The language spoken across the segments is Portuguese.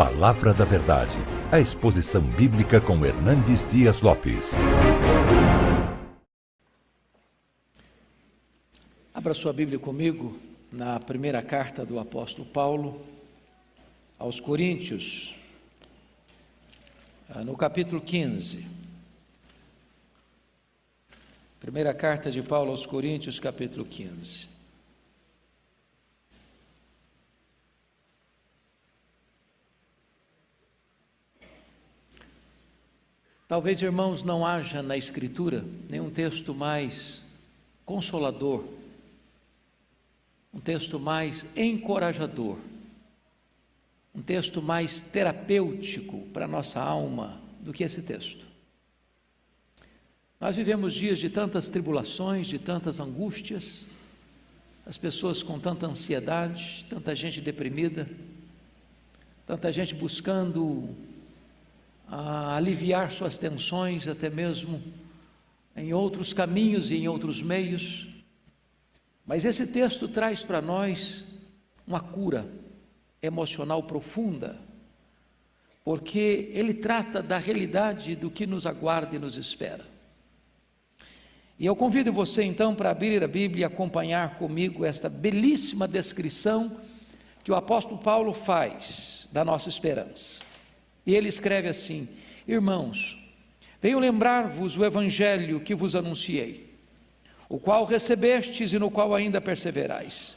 Palavra da Verdade, a exposição bíblica com Hernandes Dias Lopes. Abra sua Bíblia comigo na primeira carta do apóstolo Paulo aos Coríntios, ah, no capítulo 15. Primeira carta de Paulo aos Coríntios, capítulo 15. Talvez, irmãos, não haja na Escritura nenhum texto mais consolador, um texto mais encorajador, um texto mais terapêutico para a nossa alma do que esse texto. Nós vivemos dias de tantas tribulações, de tantas angústias, as pessoas com tanta ansiedade, tanta gente deprimida, tanta gente buscando a aliviar suas tensões, até mesmo em outros caminhos e em outros meios. Mas esse texto traz para nós uma cura emocional profunda, porque ele trata da realidade do que nos aguarda e nos espera. E eu convido você então para abrir a Bíblia e acompanhar comigo esta belíssima descrição que o apóstolo Paulo faz da nossa esperança. E ele escreve assim: Irmãos, venho lembrar-vos o evangelho que vos anunciei, o qual recebestes e no qual ainda perseverais.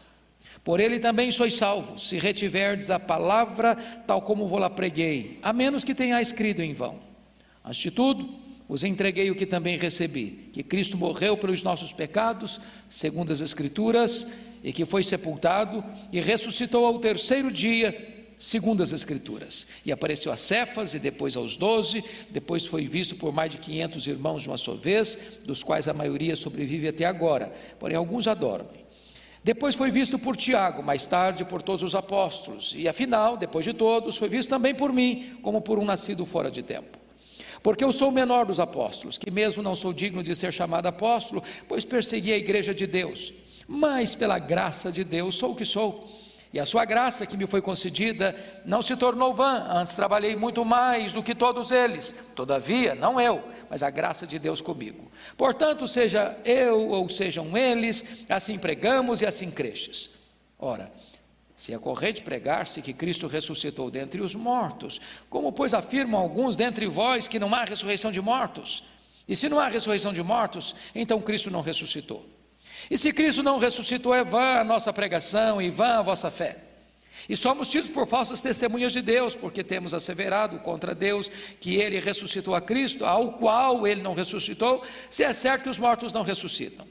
Por ele também sois salvos, se retiverdes a palavra tal como vou lá preguei, a menos que tenha escrito em vão. Antes de tudo, vos entreguei o que também recebi: que Cristo morreu pelos nossos pecados, segundo as Escrituras, e que foi sepultado e ressuscitou ao terceiro dia segundo as Escrituras. E apareceu a Cefas e depois aos doze, depois foi visto por mais de 500 irmãos de uma só vez, dos quais a maioria sobrevive até agora, porém alguns já dormem. Depois foi visto por Tiago, mais tarde por todos os apóstolos, e afinal, depois de todos, foi visto também por mim, como por um nascido fora de tempo. Porque eu sou o menor dos apóstolos, que mesmo não sou digno de ser chamado apóstolo, pois persegui a igreja de Deus, mas pela graça de Deus sou o que sou e a sua graça que me foi concedida não se tornou vã, antes trabalhei muito mais do que todos eles. Todavia, não eu, mas a graça de Deus comigo. Portanto, seja eu ou sejam eles, assim pregamos e assim cresces. Ora, se é corrente pregar-se que Cristo ressuscitou dentre os mortos, como pois afirmam alguns dentre vós que não há ressurreição de mortos? E se não há ressurreição de mortos, então Cristo não ressuscitou. E se Cristo não ressuscitou, é vã a nossa pregação e vã a vossa fé. E somos tidos por falsas testemunhas de Deus, porque temos asseverado contra Deus que ele ressuscitou a Cristo, ao qual ele não ressuscitou, se é certo que os mortos não ressuscitam.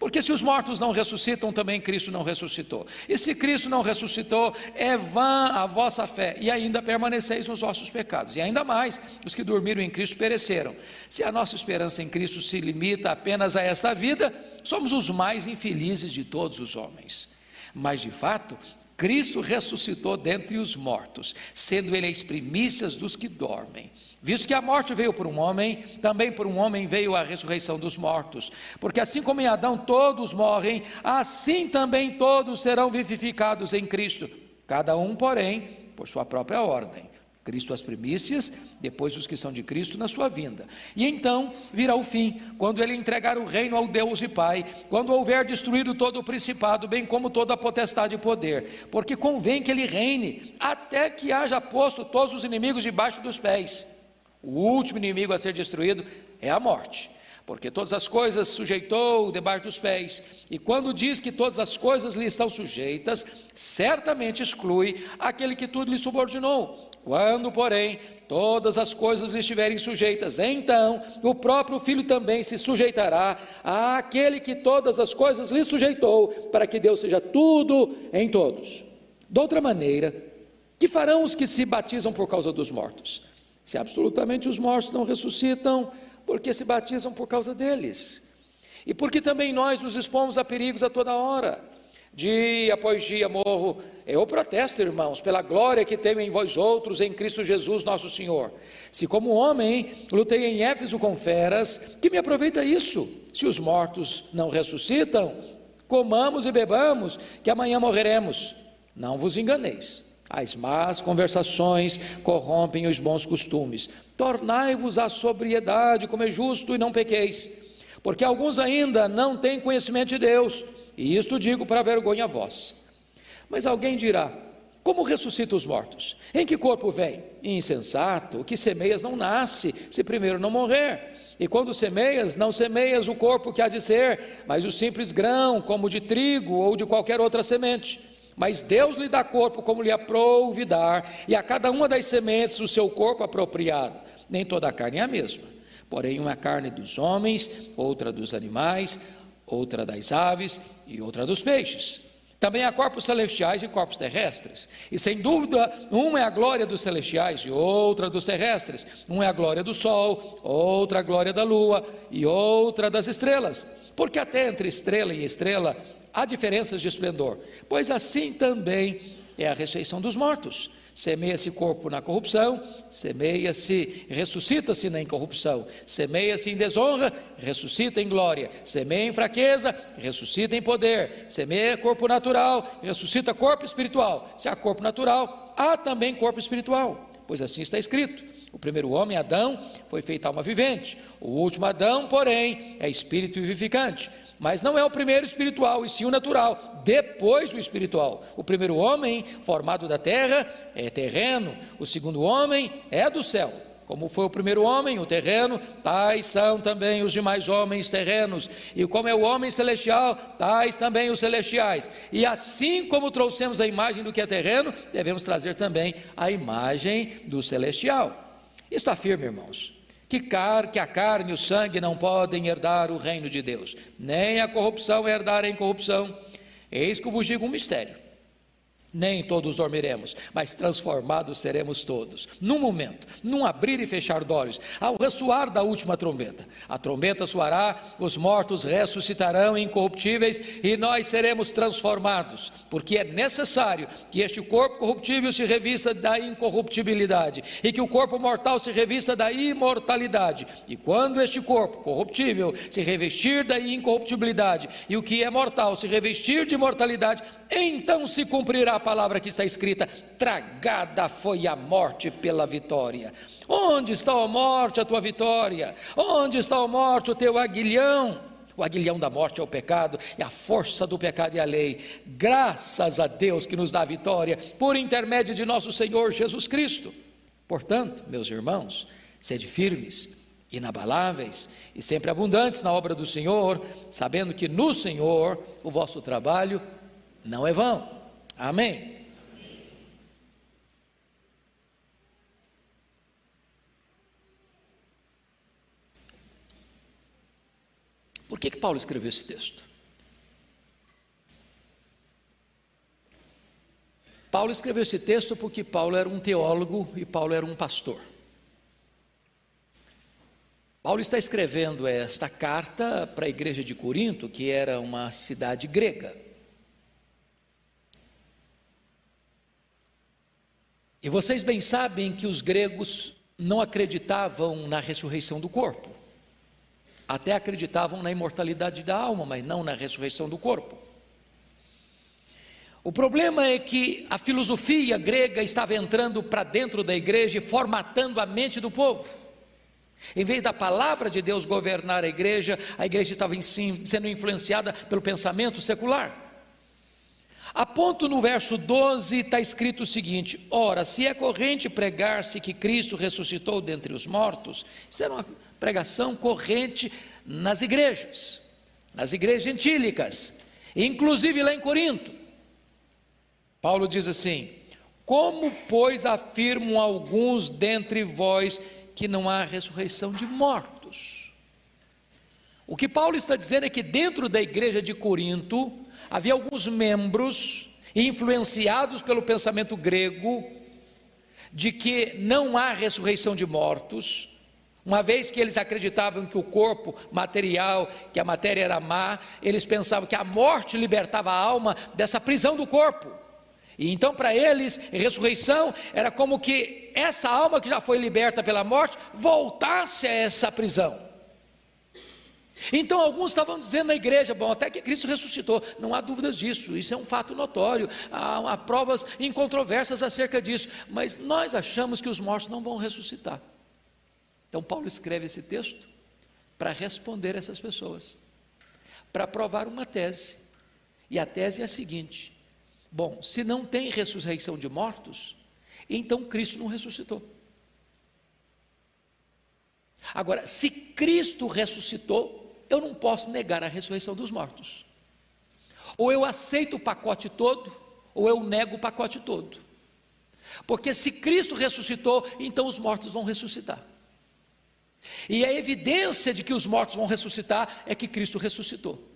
Porque se os mortos não ressuscitam, também Cristo não ressuscitou. E se Cristo não ressuscitou, é vã a vossa fé, e ainda permaneceis nos vossos pecados. E ainda mais, os que dormiram em Cristo pereceram. Se a nossa esperança em Cristo se limita apenas a esta vida, somos os mais infelizes de todos os homens. Mas de fato, Cristo ressuscitou dentre os mortos, sendo ele as primícias dos que dormem. Visto que a morte veio por um homem, também por um homem veio a ressurreição dos mortos. Porque assim como em Adão todos morrem, assim também todos serão vivificados em Cristo. Cada um, porém, por sua própria ordem. Cristo as primícias, depois os que são de Cristo na sua vinda. E então virá o fim, quando ele entregar o reino ao Deus e Pai, quando houver destruído todo o principado, bem como toda a potestade e poder, porque convém que ele reine até que haja posto todos os inimigos debaixo dos pés. O último inimigo a ser destruído é a morte, porque todas as coisas sujeitou debaixo dos pés. E quando diz que todas as coisas lhe estão sujeitas, certamente exclui aquele que tudo lhe subordinou. Quando, porém, todas as coisas estiverem sujeitas, então o próprio filho também se sujeitará àquele que todas as coisas lhe sujeitou, para que Deus seja tudo em todos. De outra maneira, que farão os que se batizam por causa dos mortos? Se absolutamente os mortos não ressuscitam, porque se batizam por causa deles. E porque também nós nos expomos a perigos a toda hora. Dia após dia morro. Eu protesto, irmãos, pela glória que tenho em vós outros, em Cristo Jesus nosso Senhor. Se como homem lutei em Éfeso com feras, que me aproveita isso? Se os mortos não ressuscitam, comamos e bebamos, que amanhã morreremos. Não vos enganeis. As más conversações corrompem os bons costumes. Tornai-vos à sobriedade, como é justo, e não pequeis, porque alguns ainda não têm conhecimento de Deus, e isto digo para vergonha vós. Mas alguém dirá: Como ressuscita os mortos? Em que corpo vem? Insensato, o que semeias não nasce, se primeiro não morrer. E quando semeias, não semeias o corpo que há de ser, mas o simples grão, como de trigo ou de qualquer outra semente. Mas Deus lhe dá corpo como lhe aprouve dar, e a cada uma das sementes o seu corpo apropriado. Nem toda a carne é a mesma. Porém, uma carne dos homens, outra dos animais, outra das aves e outra dos peixes. Também há corpos celestiais e corpos terrestres. E sem dúvida, uma é a glória dos celestiais e outra dos terrestres. Uma é a glória do sol, outra a glória da lua e outra das estrelas. Porque até entre estrela e estrela há diferenças de esplendor, pois assim também é a ressurreição dos mortos. Semeia-se corpo na corrupção, semeia-se, ressuscita-se na incorrupção, semeia-se em desonra, ressuscita em glória, semeia em fraqueza, ressuscita em poder, semeia corpo natural, ressuscita corpo espiritual. Se há corpo natural, há também corpo espiritual, pois assim está escrito. O primeiro homem, Adão, foi feito alma vivente. O último Adão, porém, é espírito vivificante. Mas não é o primeiro espiritual, e sim o natural, depois o espiritual. O primeiro homem, formado da terra, é terreno. O segundo homem é do céu. Como foi o primeiro homem, o terreno, tais são também os demais homens terrenos. E como é o homem celestial, tais também os celestiais. E assim como trouxemos a imagem do que é terreno, devemos trazer também a imagem do celestial. Isto afirma, irmãos, que, car, que a carne e o sangue não podem herdar o reino de Deus, nem a corrupção herdar a incorrupção. Eis que eu vos digo um mistério. Nem todos dormiremos, mas transformados seremos todos. Num momento, num abrir e fechar de olhos, ao ressoar da última trombeta. A trombeta soará, os mortos ressuscitarão incorruptíveis e nós seremos transformados, porque é necessário que este corpo corruptível se revista da incorruptibilidade e que o corpo mortal se revista da imortalidade. E quando este corpo corruptível se revestir da incorruptibilidade e o que é mortal se revestir de imortalidade, então se cumprirá a palavra que está escrita: tragada foi a morte pela vitória. Onde está a morte, a tua vitória? Onde está a morte, o teu aguilhão? O aguilhão da morte é o pecado, e a força do pecado é a lei. Graças a Deus que nos dá a vitória por intermédio de nosso Senhor Jesus Cristo. Portanto, meus irmãos, sede firmes, inabaláveis e sempre abundantes na obra do Senhor, sabendo que no Senhor o vosso trabalho não é vão. Amém. Por que, que Paulo escreveu esse texto? Paulo escreveu esse texto porque Paulo era um teólogo e Paulo era um pastor. Paulo está escrevendo esta carta para a igreja de Corinto, que era uma cidade grega. E vocês bem sabem que os gregos não acreditavam na ressurreição do corpo. Até acreditavam na imortalidade da alma, mas não na ressurreição do corpo. O problema é que a filosofia grega estava entrando para dentro da igreja e formatando a mente do povo. Em vez da palavra de Deus governar a igreja, a igreja estava sendo influenciada pelo pensamento secular. A ponto no verso 12 está escrito o seguinte: Ora, se é corrente pregar-se que Cristo ressuscitou dentre os mortos, isso era uma pregação corrente nas igrejas, nas igrejas gentílicas, inclusive lá em Corinto. Paulo diz assim: Como, pois, afirmam alguns dentre vós que não há ressurreição de mortos? O que Paulo está dizendo é que dentro da igreja de Corinto, havia alguns membros influenciados pelo pensamento grego de que não há ressurreição de mortos, uma vez que eles acreditavam que o corpo material, que a matéria era má, eles pensavam que a morte libertava a alma dessa prisão do corpo. E então, para eles, ressurreição era como que essa alma que já foi liberta pela morte voltasse a essa prisão. Então alguns estavam dizendo na igreja, bom, até que Cristo ressuscitou, não há dúvidas disso, isso é um fato notório, há, há provas incontroversas acerca disso, mas nós achamos que os mortos não vão ressuscitar. Então Paulo escreve esse texto para responder essas pessoas, para provar uma tese, e a tese é a seguinte: bom, se não tem ressurreição de mortos, então Cristo não ressuscitou. Agora, se Cristo ressuscitou, eu não posso negar a ressurreição dos mortos. Ou eu aceito o pacote todo, ou eu nego o pacote todo. Porque se Cristo ressuscitou, então os mortos vão ressuscitar. E a evidência de que os mortos vão ressuscitar é que Cristo ressuscitou.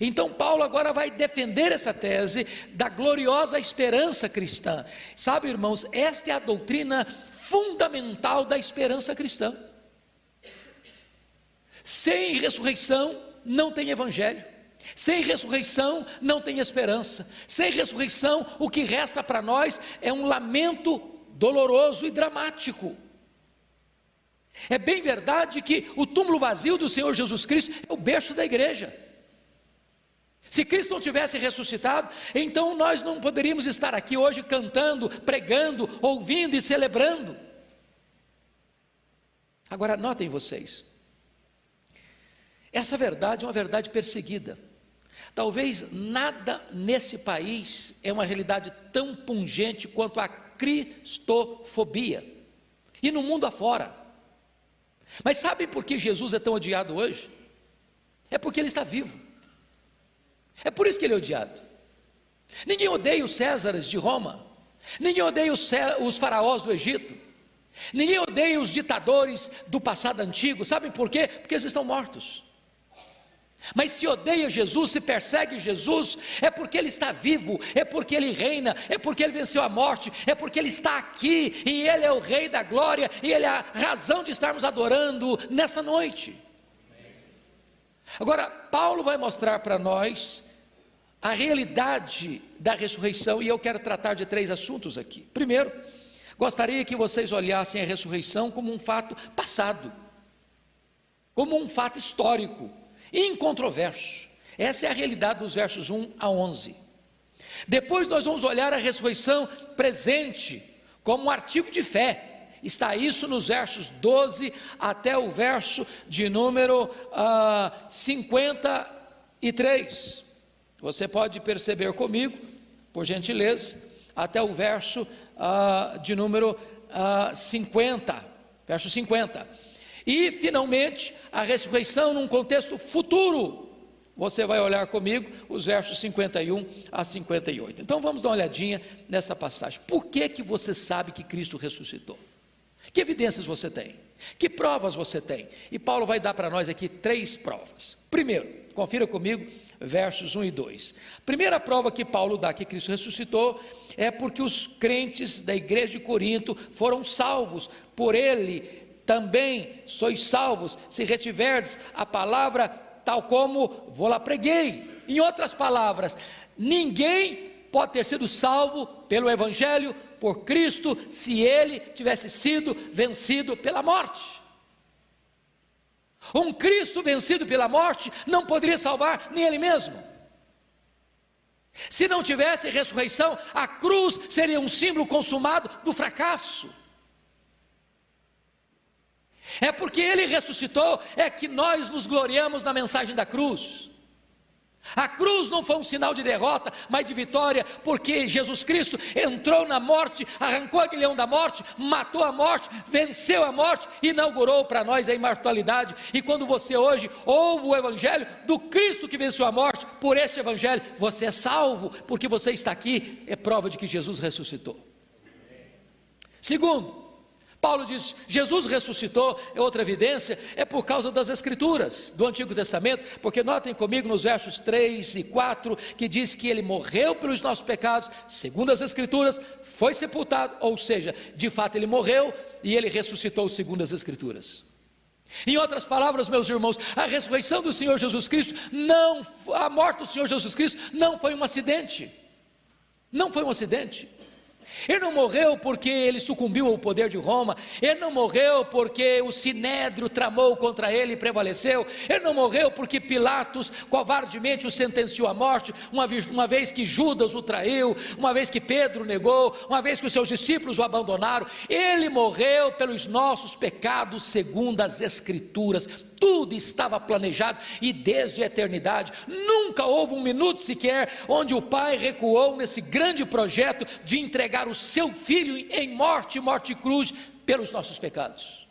Então, Paulo agora vai defender essa tese da gloriosa esperança cristã. Sabe, irmãos, esta é a doutrina fundamental da esperança cristã. Sem ressurreição não tem evangelho. Sem ressurreição não tem esperança. Sem ressurreição, o que resta para nós é um lamento doloroso e dramático. É bem verdade que o túmulo vazio do Senhor Jesus Cristo é o berço da igreja. Se Cristo não tivesse ressuscitado, então nós não poderíamos estar aqui hoje cantando, pregando, ouvindo e celebrando. Agora, notem vocês, essa verdade é uma verdade perseguida. Talvez nada nesse país é uma realidade tão pungente quanto a cristofobia. E no mundo afora. Mas sabem por que Jesus é tão odiado hoje? É porque ele está vivo. É por isso que ele é odiado. Ninguém odeia os Césares de Roma. Ninguém odeia os, os faraós do Egito. Ninguém odeia os ditadores do passado antigo. Sabem por quê? Porque eles estão mortos. Mas se odeia Jesus, se persegue Jesus, é porque ele está vivo, é porque ele reina, é porque ele venceu a morte, é porque ele está aqui e ele é o Rei da glória e ele é a razão de estarmos adorando nesta noite. Agora, Paulo vai mostrar para nós a realidade da ressurreição e eu quero tratar de três assuntos aqui. Primeiro, gostaria que vocês olhassem a ressurreição como um fato passado, como um fato histórico incontroverso. Essa é a realidade dos versos 1 a 11. Depois nós vamos olhar a ressurreição presente como um artigo de fé. Está isso nos versos 12 até o verso de número uh, ah, 53. Você pode perceber comigo, por gentileza, até o verso uh, de número uh, ah, 50. Verso 50. E, finalmente, a ressurreição num contexto futuro. Você vai olhar comigo os versos 51 a 58. Então vamos dar uma olhadinha nessa passagem. Por que, que você sabe que Cristo ressuscitou? Que evidências você tem? Que provas você tem? E Paulo vai dar para nós aqui três provas. Primeiro, confira comigo versos 1 e 2. Primeira prova que Paulo dá que Cristo ressuscitou é porque os crentes da igreja de Corinto foram salvos por ele também sois salvos, se retiverdes a palavra tal como vou lá preguei. Em outras palavras, ninguém pode ter sido salvo pelo Evangelho, por Cristo, se ele tivesse sido vencido pela morte. Um Cristo vencido pela morte não poderia salvar nem ele mesmo. Se não tivesse ressurreição, a cruz seria um símbolo consumado do fracasso. É porque ele ressuscitou, é que nós nos gloriamos na mensagem da cruz. A cruz não foi um sinal de derrota, mas de vitória, porque Jesus Cristo entrou na morte, arrancou a guilhão da morte, matou a morte, venceu a morte, inaugurou para nós a imortalidade. E quando você hoje ouve o Evangelho do Cristo que venceu a morte, por este Evangelho, você é salvo, porque você está aqui, é prova de que Jesus ressuscitou. Segundo, Paulo diz: Jesus ressuscitou, é outra evidência, é por causa das Escrituras do Antigo Testamento, porque notem comigo nos versos 3 e 4 que diz que ele morreu pelos nossos pecados, segundo as Escrituras, foi sepultado, ou seja, de fato ele morreu e ele ressuscitou segundo as Escrituras. Em outras palavras, meus irmãos, a ressurreição do Senhor Jesus Cristo, não, a morte do Senhor Jesus Cristo não foi um acidente, não foi um acidente. Ele não morreu porque ele sucumbiu ao poder de Roma. Ele não morreu porque o sinédrio tramou contra ele e prevaleceu. Ele não morreu porque Pilatos covardemente o sentenciou à morte, uma uma vez que Judas o traiu, uma vez que Pedro negou, uma vez que os seus discípulos o abandonaram. Ele morreu pelos nossos pecados, segundo as Escrituras tudo estava planejado e desde a eternidade nunca houve um minuto sequer onde o Pai recuou nesse grande projeto de entregar o seu filho em morte, morte e cruz pelos nossos pecados.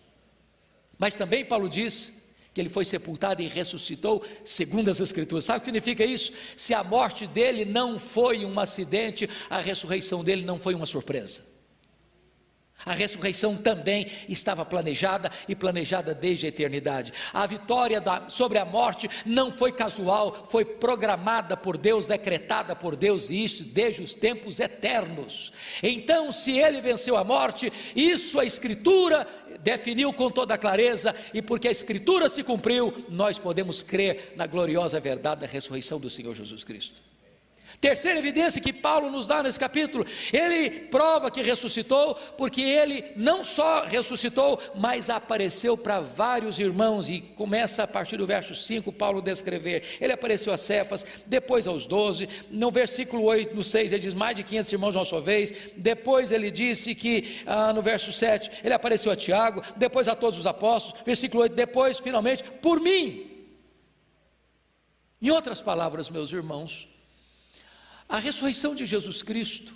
Mas também Paulo diz que ele foi sepultado e ressuscitou, segundo as Escrituras. Sabe o que significa isso? Se a morte dele não foi um acidente, a ressurreição dele não foi uma surpresa. A ressurreição também estava planejada e planejada desde a eternidade. A vitória da, sobre a morte não foi casual, foi programada por Deus, decretada por Deus, e isso desde os tempos eternos. Então, se ele venceu a morte, isso a Escritura definiu com toda clareza, e porque a Escritura se cumpriu, nós podemos crer na gloriosa verdade da ressurreição do Senhor Jesus Cristo. Terceira evidência que Paulo nos dá nesse capítulo, ele prova que ressuscitou, porque ele não só ressuscitou, mas apareceu para vários irmãos, e começa a partir do verso 5, Paulo descrever. Ele apareceu a Cefas, depois aos doze, no versículo 8, no 6, ele diz mais de 500 irmãos de uma vez, depois ele disse que ah, no verso 7, ele apareceu a Tiago, depois a todos os apóstolos, versículo 8, depois, finalmente, por mim. Em outras palavras, meus irmãos, a ressurreição de Jesus Cristo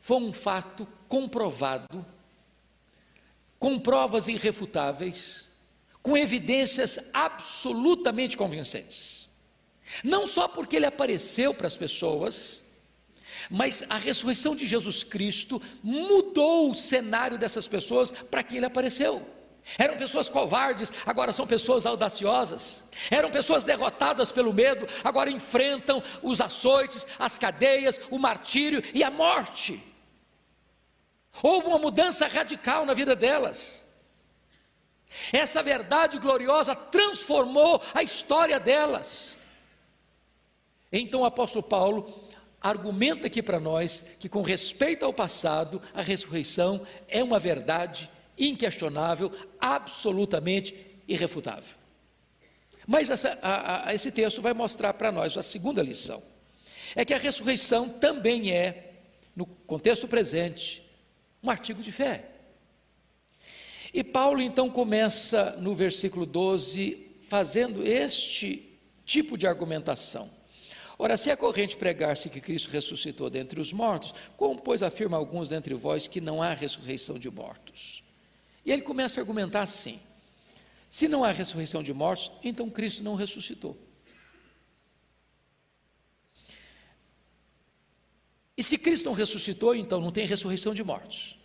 foi um fato comprovado, com provas irrefutáveis, com evidências absolutamente convincentes. Não só porque ele apareceu para as pessoas, mas a ressurreição de Jesus Cristo mudou o cenário dessas pessoas para quem ele apareceu. Eram pessoas covardes, agora são pessoas audaciosas. Eram pessoas derrotadas pelo medo, agora enfrentam os açoites, as cadeias, o martírio e a morte. Houve uma mudança radical na vida delas. Essa verdade gloriosa transformou a história delas. Então o apóstolo Paulo argumenta aqui para nós que, com respeito ao passado, a ressurreição é uma verdade inquestionável, absolutamente irrefutável. Mas essa, a, a, esse texto vai mostrar para nós a segunda lição: é que a ressurreição também é, no contexto presente, um artigo de fé. E Paulo então começa no versículo 12 fazendo este tipo de argumentação. Ora, se é corrente pregar-se que Cristo ressuscitou dentre os mortos, como, pois, afirma alguns dentre vós que não há ressurreição de mortos? E ele começa a argumentar assim: se não há ressurreição de mortos, então Cristo não ressuscitou. E se Cristo não ressuscitou, então não tem ressurreição de mortos.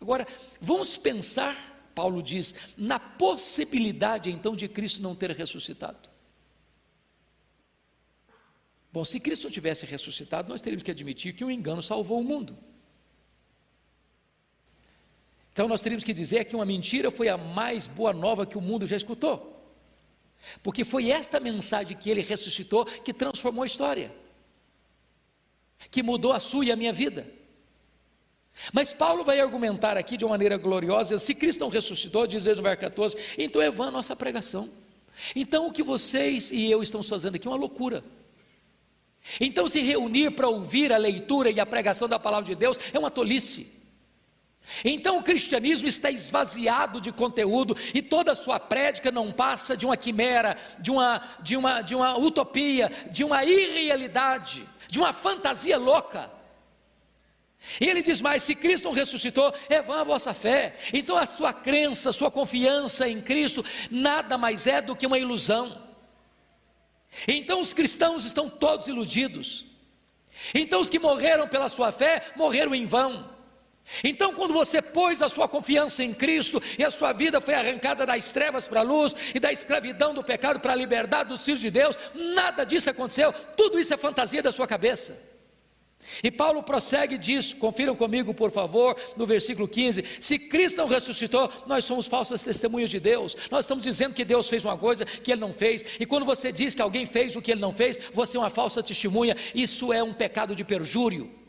Agora, vamos pensar, Paulo diz, na possibilidade então de Cristo não ter ressuscitado. Bom, se Cristo não tivesse ressuscitado, nós teríamos que admitir que o um engano salvou o mundo. Então nós teríamos que dizer que uma mentira foi a mais boa nova que o mundo já escutou. Porque foi esta mensagem que ele ressuscitou que transformou a história, que mudou a sua e a minha vida. Mas Paulo vai argumentar aqui de uma maneira gloriosa: se Cristo não ressuscitou, diz ele no verso 14, então é vã a nossa pregação. Então o que vocês e eu estamos fazendo aqui é uma loucura. Então se reunir para ouvir a leitura e a pregação da palavra de Deus é uma tolice. Então o cristianismo está esvaziado de conteúdo e toda a sua prédica não passa de uma quimera, de uma, de uma, de uma utopia, de uma irrealidade, de uma fantasia louca. E ele diz mais: se Cristo não ressuscitou, é vã a vossa fé. Então a sua crença, a sua confiança em Cristo, nada mais é do que uma ilusão. Então os cristãos estão todos iludidos. Então os que morreram pela sua fé morreram em vão. Então, quando você pôs a sua confiança em Cristo e a sua vida foi arrancada das trevas para a luz e da escravidão do pecado para a liberdade dos filhos de Deus, nada disso aconteceu, tudo isso é fantasia da sua cabeça. E Paulo prossegue disso, confiram comigo, por favor, no versículo 15: se Cristo não ressuscitou, nós somos falsas testemunhas de Deus, nós estamos dizendo que Deus fez uma coisa que Ele não fez, e quando você diz que alguém fez o que Ele não fez, você é uma falsa testemunha, isso é um pecado de perjúrio.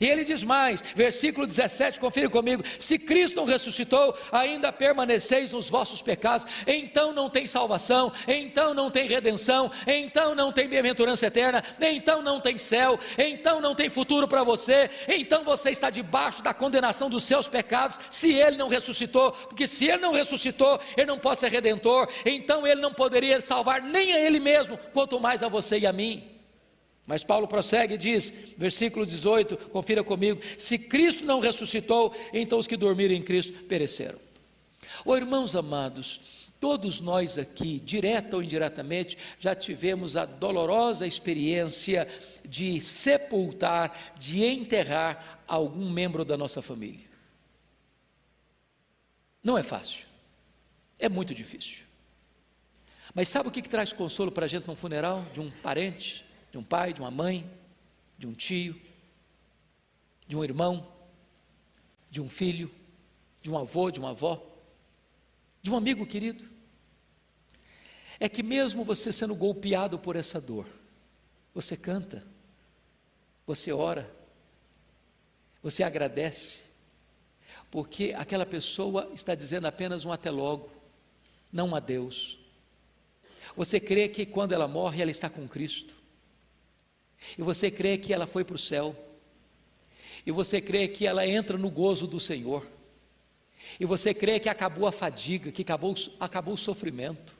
E ele diz mais, versículo 17, confira comigo: se Cristo não ressuscitou, ainda permaneceis nos vossos pecados, então não tem salvação, então não tem redenção, então não tem bem-aventurança eterna, então não tem céu, então não tem futuro para você, então você está debaixo da condenação dos seus pecados, se ele não ressuscitou, porque se ele não ressuscitou, ele não pode ser redentor, então ele não poderia salvar nem a ele mesmo, quanto mais a você e a mim. Mas Paulo prossegue e diz, versículo 18, confira comigo: se Cristo não ressuscitou, então os que dormiram em Cristo pereceram. Oh, irmãos amados, todos nós aqui, direta ou indiretamente, já tivemos a dolorosa experiência de sepultar, de enterrar algum membro da nossa família. Não é fácil, é muito difícil. Mas sabe o que, que traz consolo para a gente num funeral de um parente? De um pai, de uma mãe, de um tio, de um irmão, de um filho, de um avô, de uma avó, de um amigo querido. É que mesmo você sendo golpeado por essa dor, você canta, você ora, você agradece, porque aquela pessoa está dizendo apenas um até logo, não um adeus. Você crê que quando ela morre, ela está com Cristo. E você crê que ela foi para o céu. E você crê que ela entra no gozo do Senhor. E você crê que acabou a fadiga, que acabou, acabou o sofrimento.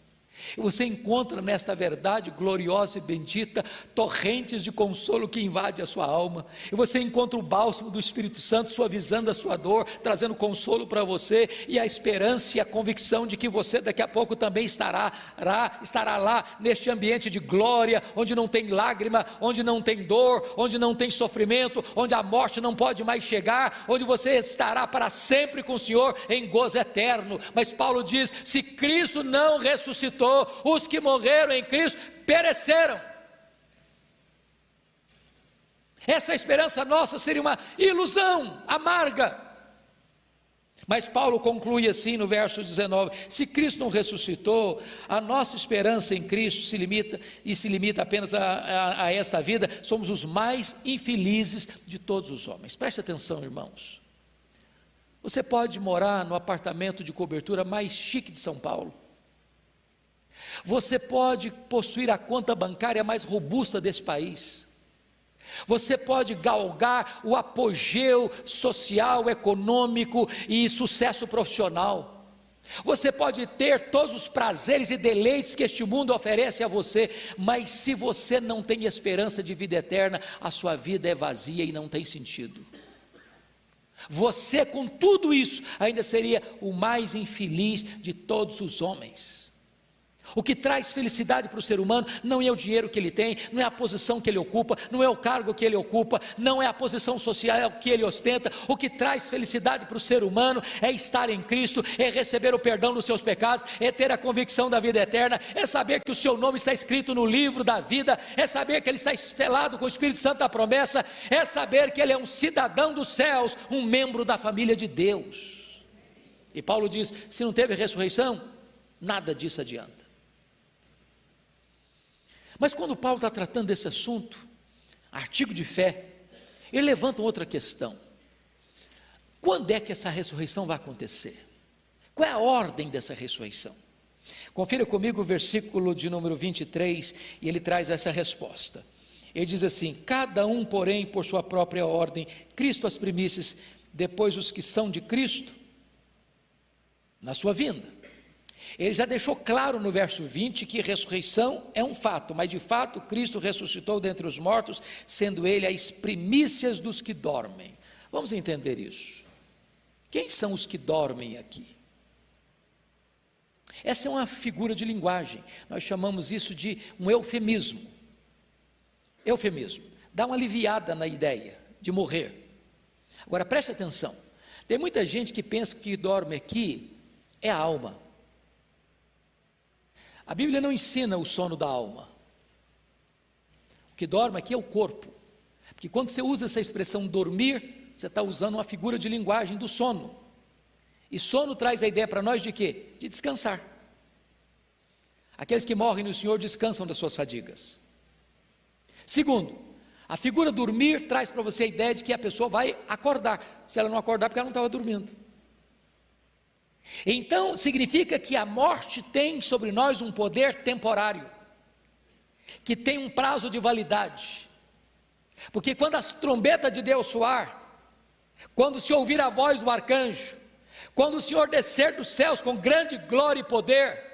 E você encontra nesta verdade gloriosa e bendita torrentes de consolo que invade a sua alma. E você encontra o bálsamo do Espírito Santo suavizando a sua dor, trazendo consolo para você e a esperança e a convicção de que você daqui a pouco também estará, estará lá neste ambiente de glória, onde não tem lágrima, onde não tem dor, onde não tem sofrimento, onde a morte não pode mais chegar, onde você estará para sempre com o Senhor em gozo eterno. Mas Paulo diz: se Cristo não ressuscitou, ressuscitou, os que morreram em Cristo pereceram. Essa esperança nossa seria uma ilusão amarga. Mas Paulo conclui assim no verso 19: se Cristo não ressuscitou, a nossa esperança em Cristo se limita e se limita apenas a, a, a esta vida, somos os mais infelizes de todos os homens. Preste atenção, irmãos. Você pode morar no apartamento de cobertura mais chique de São Paulo. Você pode possuir a conta bancária mais robusta desse país. Você pode galgar o apogeu social, econômico e sucesso profissional. Você pode ter todos os prazeres e deleites que este mundo oferece a você, mas se você não tem esperança de vida eterna, a sua vida é vazia e não tem sentido. Você, com tudo isso, ainda seria o mais infeliz de todos os homens. O que traz felicidade para o ser humano não é o dinheiro que ele tem, não é a posição que ele ocupa, não é o cargo que ele ocupa, não é a posição social que ele ostenta. O que traz felicidade para o ser humano é estar em Cristo, é receber o perdão dos seus pecados, é ter a convicção da vida eterna, é saber que o seu nome está escrito no livro da vida, é saber que ele está estelado com o Espírito Santo da promessa, é saber que ele é um cidadão dos céus, um membro da família de Deus. E Paulo diz: se não teve ressurreição, nada disso adianta. Mas quando Paulo está tratando desse assunto, artigo de fé, ele levanta outra questão. Quando é que essa ressurreição vai acontecer? Qual é a ordem dessa ressurreição? Confira comigo o versículo de número 23 e ele traz essa resposta. Ele diz assim: Cada um, porém, por sua própria ordem, Cristo as primícias, depois os que são de Cristo, na sua vinda. Ele já deixou claro no verso 20 que ressurreição é um fato, mas de fato Cristo ressuscitou dentre os mortos, sendo ele as primícias dos que dormem. Vamos entender isso. Quem são os que dormem aqui? Essa é uma figura de linguagem, nós chamamos isso de um eufemismo. Eufemismo, dá uma aliviada na ideia de morrer. Agora preste atenção: tem muita gente que pensa que dorme aqui é a alma. A Bíblia não ensina o sono da alma. O que dorme aqui é o corpo. Porque quando você usa essa expressão dormir, você está usando uma figura de linguagem do sono. E sono traz a ideia para nós de quê? De descansar. Aqueles que morrem no Senhor descansam das suas fadigas. Segundo, A figura dormir traz para você a ideia de que a pessoa vai acordar. Se ela não acordar, porque ela não estava dormindo. Então, significa que a morte tem sobre nós um poder temporário, que tem um prazo de validade. Porque quando as trombetas de Deus soar, quando se ouvir a voz do arcanjo, quando o Senhor descer dos céus com grande glória e poder,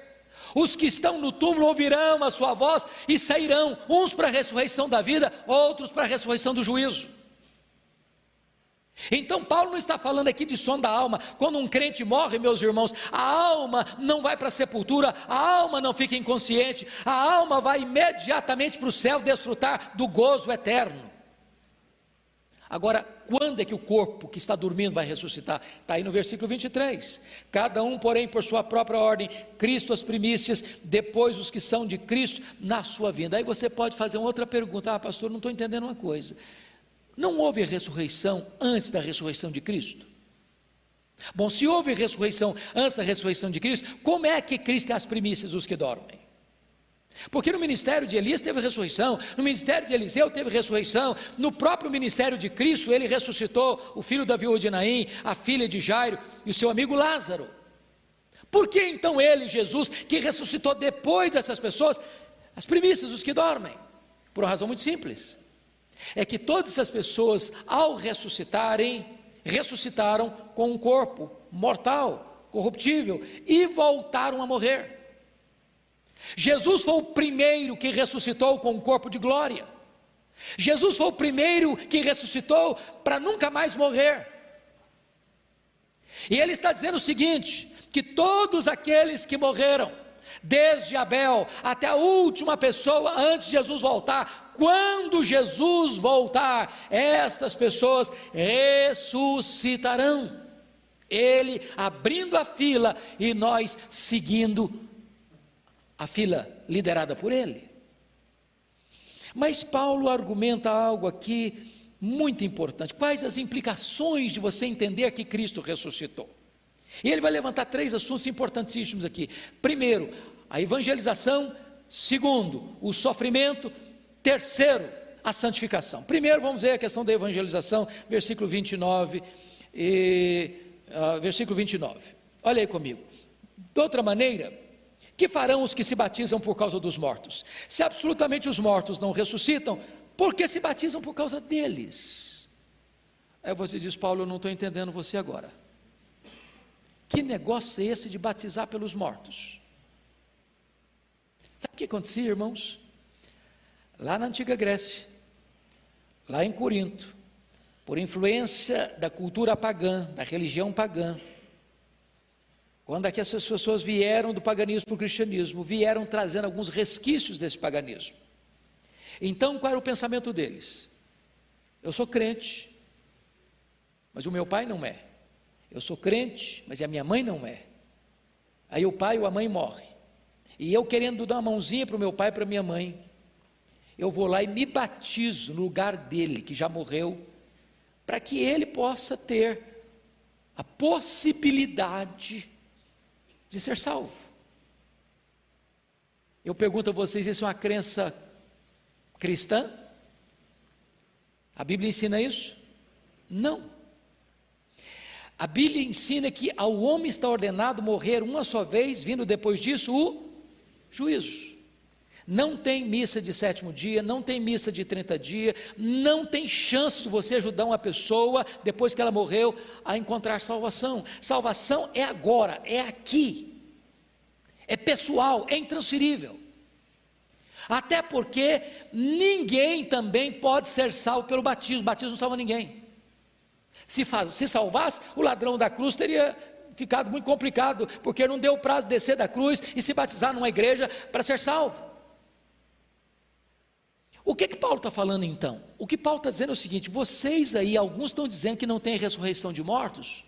os que estão no túmulo ouvirão a sua voz e sairão, uns para a ressurreição da vida, outros para a ressurreição do juízo. Então, Paulo não está falando aqui de som da alma. Quando um crente morre, meus irmãos, a alma não vai para a sepultura, a alma não fica inconsciente, a alma vai imediatamente para o céu desfrutar do gozo eterno. Agora, quando é que o corpo que está dormindo vai ressuscitar? Está aí no versículo 23. Cada um, porém, por sua própria ordem, Cristo as primícias, depois os que são de Cristo na sua vinda. Aí você pode fazer uma outra pergunta: Ah, pastor, não estou entendendo uma coisa. Não houve ressurreição antes da ressurreição de Cristo? Bom, se houve ressurreição antes da ressurreição de Cristo, como é que Cristo é as primícias dos que dormem? Porque no ministério de Elias teve ressurreição, no ministério de Eliseu teve ressurreição, no próprio ministério de Cristo ele ressuscitou o filho da viúva de Naim, a filha de Jairo e o seu amigo Lázaro. Por que então ele, Jesus, que ressuscitou depois dessas pessoas, as primícias, os que dormem? Por uma razão muito simples: é que todas essas pessoas, ao ressuscitarem, ressuscitaram com um corpo mortal, corruptível, e voltaram a morrer. Jesus foi o primeiro que ressuscitou com um corpo de glória. Jesus foi o primeiro que ressuscitou para nunca mais morrer. E ele está dizendo o seguinte: que todos aqueles que morreram, desde Abel até a última pessoa antes de Jesus voltar, quando Jesus voltar, estas pessoas ressuscitarão. Ele abrindo a fila e nós seguindo a fila liderada por ele. Mas Paulo argumenta algo aqui muito importante. Quais as implicações de você entender que Cristo ressuscitou? E ele vai levantar três assuntos importantíssimos aqui. Primeiro, a evangelização. Segundo, o sofrimento. Terceiro, a santificação. Primeiro, vamos ver a questão da evangelização, versículo 29. E, uh, versículo 29. Olha aí comigo. De outra maneira, que farão os que se batizam por causa dos mortos? Se absolutamente os mortos não ressuscitam, por que se batizam por causa deles? Aí você diz, Paulo, eu não estou entendendo você agora. Que negócio é esse de batizar pelos mortos? Sabe o que acontecia, irmãos? Lá na antiga Grécia, lá em Corinto, por influência da cultura pagã, da religião pagã, quando aqui essas pessoas vieram do paganismo para o cristianismo, vieram trazendo alguns resquícios desse paganismo. Então, qual era o pensamento deles? Eu sou crente, mas o meu pai não é. Eu sou crente, mas a minha mãe não é. Aí o pai ou a mãe morre. E eu querendo dar uma mãozinha para o meu pai e para minha mãe, eu vou lá e me batizo no lugar dele, que já morreu, para que ele possa ter a possibilidade de ser salvo. Eu pergunto a vocês: isso é uma crença cristã? A Bíblia ensina isso? Não. A Bíblia ensina que ao homem está ordenado morrer uma só vez, vindo depois disso o juízo. Não tem missa de sétimo dia, não tem missa de 30 dias, não tem chance de você ajudar uma pessoa, depois que ela morreu, a encontrar salvação. Salvação é agora, é aqui, é pessoal, é intransferível. Até porque ninguém também pode ser salvo pelo batismo, batismo não salva ninguém. Se, faz, se salvasse, o ladrão da cruz teria ficado muito complicado, porque não deu prazo de descer da cruz e se batizar numa igreja para ser salvo. O que que Paulo está falando então? O que Paulo está dizendo é o seguinte: vocês aí, alguns estão dizendo que não tem ressurreição de mortos,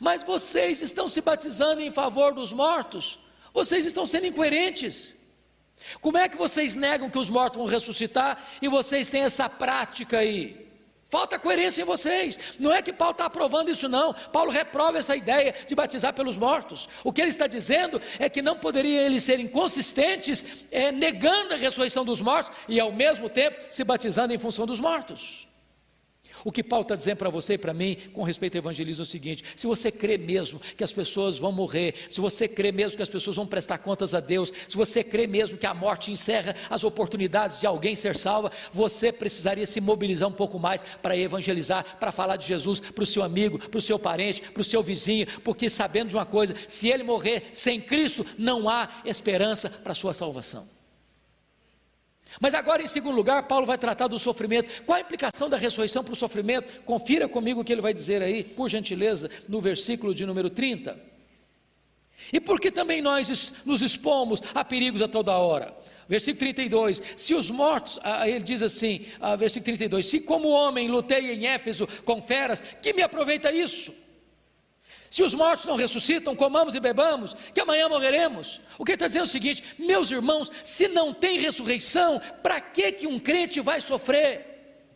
mas vocês estão se batizando em favor dos mortos, vocês estão sendo incoerentes. Como é que vocês negam que os mortos vão ressuscitar e vocês têm essa prática aí? Falta coerência em vocês. Não é que Paulo está aprovando isso, não. Paulo reprova essa ideia de batizar pelos mortos. O que ele está dizendo é que não poderiam eles serem consistentes, é, negando a ressurreição dos mortos e, ao mesmo tempo, se batizando em função dos mortos. O que Paulo está dizendo para você e para mim, com respeito ao evangelismo, é o seguinte: se você crê mesmo que as pessoas vão morrer, se você crê mesmo que as pessoas vão prestar contas a Deus, se você crê mesmo que a morte encerra as oportunidades de alguém ser salva, você precisaria se mobilizar um pouco mais para evangelizar, para falar de Jesus para o seu amigo, para o seu parente, para o seu vizinho, porque sabendo de uma coisa: se ele morrer sem Cristo, não há esperança para a sua salvação. Mas agora, em segundo lugar, Paulo vai tratar do sofrimento. Qual a implicação da ressurreição para o sofrimento? Confira comigo o que ele vai dizer aí, por gentileza, no versículo de número 30. E por que também nós nos expomos a perigos a toda hora? Versículo 32: Se os mortos, ah, ele diz assim, ah, versículo 32: Se como homem lutei em Éfeso com feras, que me aproveita isso? Se os mortos não ressuscitam, comamos e bebamos, que amanhã morreremos. O que ele está dizendo é o seguinte: meus irmãos, se não tem ressurreição, para que, que um crente vai sofrer?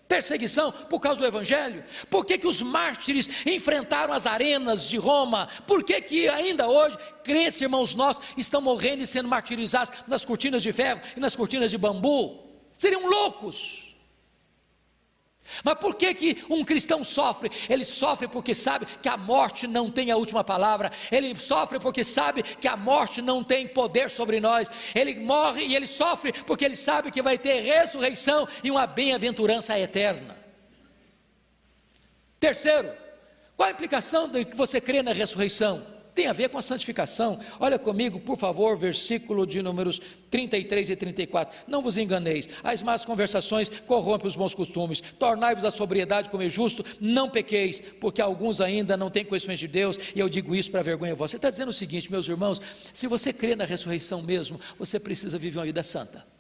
perseguição por causa do Evangelho? Por que, que os mártires enfrentaram as arenas de Roma? Por que, que ainda hoje crentes, irmãos nossos, estão morrendo e sendo martirizados nas cortinas de ferro e nas cortinas de bambu? Seriam loucos. Mas por que, que um cristão sofre? Ele sofre porque sabe que a morte não tem a última palavra, ele sofre porque sabe que a morte não tem poder sobre nós, ele morre e ele sofre porque ele sabe que vai ter ressurreição e uma bem-aventurança eterna. Terceiro, qual a implicação de que você crê na ressurreição? Tem a ver com a santificação. Olha comigo, por favor, versículo de números 33 e 34. Não vos enganeis, as más conversações corrompem os bons costumes. Tornai-vos a sobriedade como é justo, não pequeis, porque alguns ainda não têm conhecimento de Deus, e eu digo isso para vergonha vossa. Você está dizendo o seguinte, meus irmãos: se você crê na ressurreição mesmo, você precisa viver uma vida santa.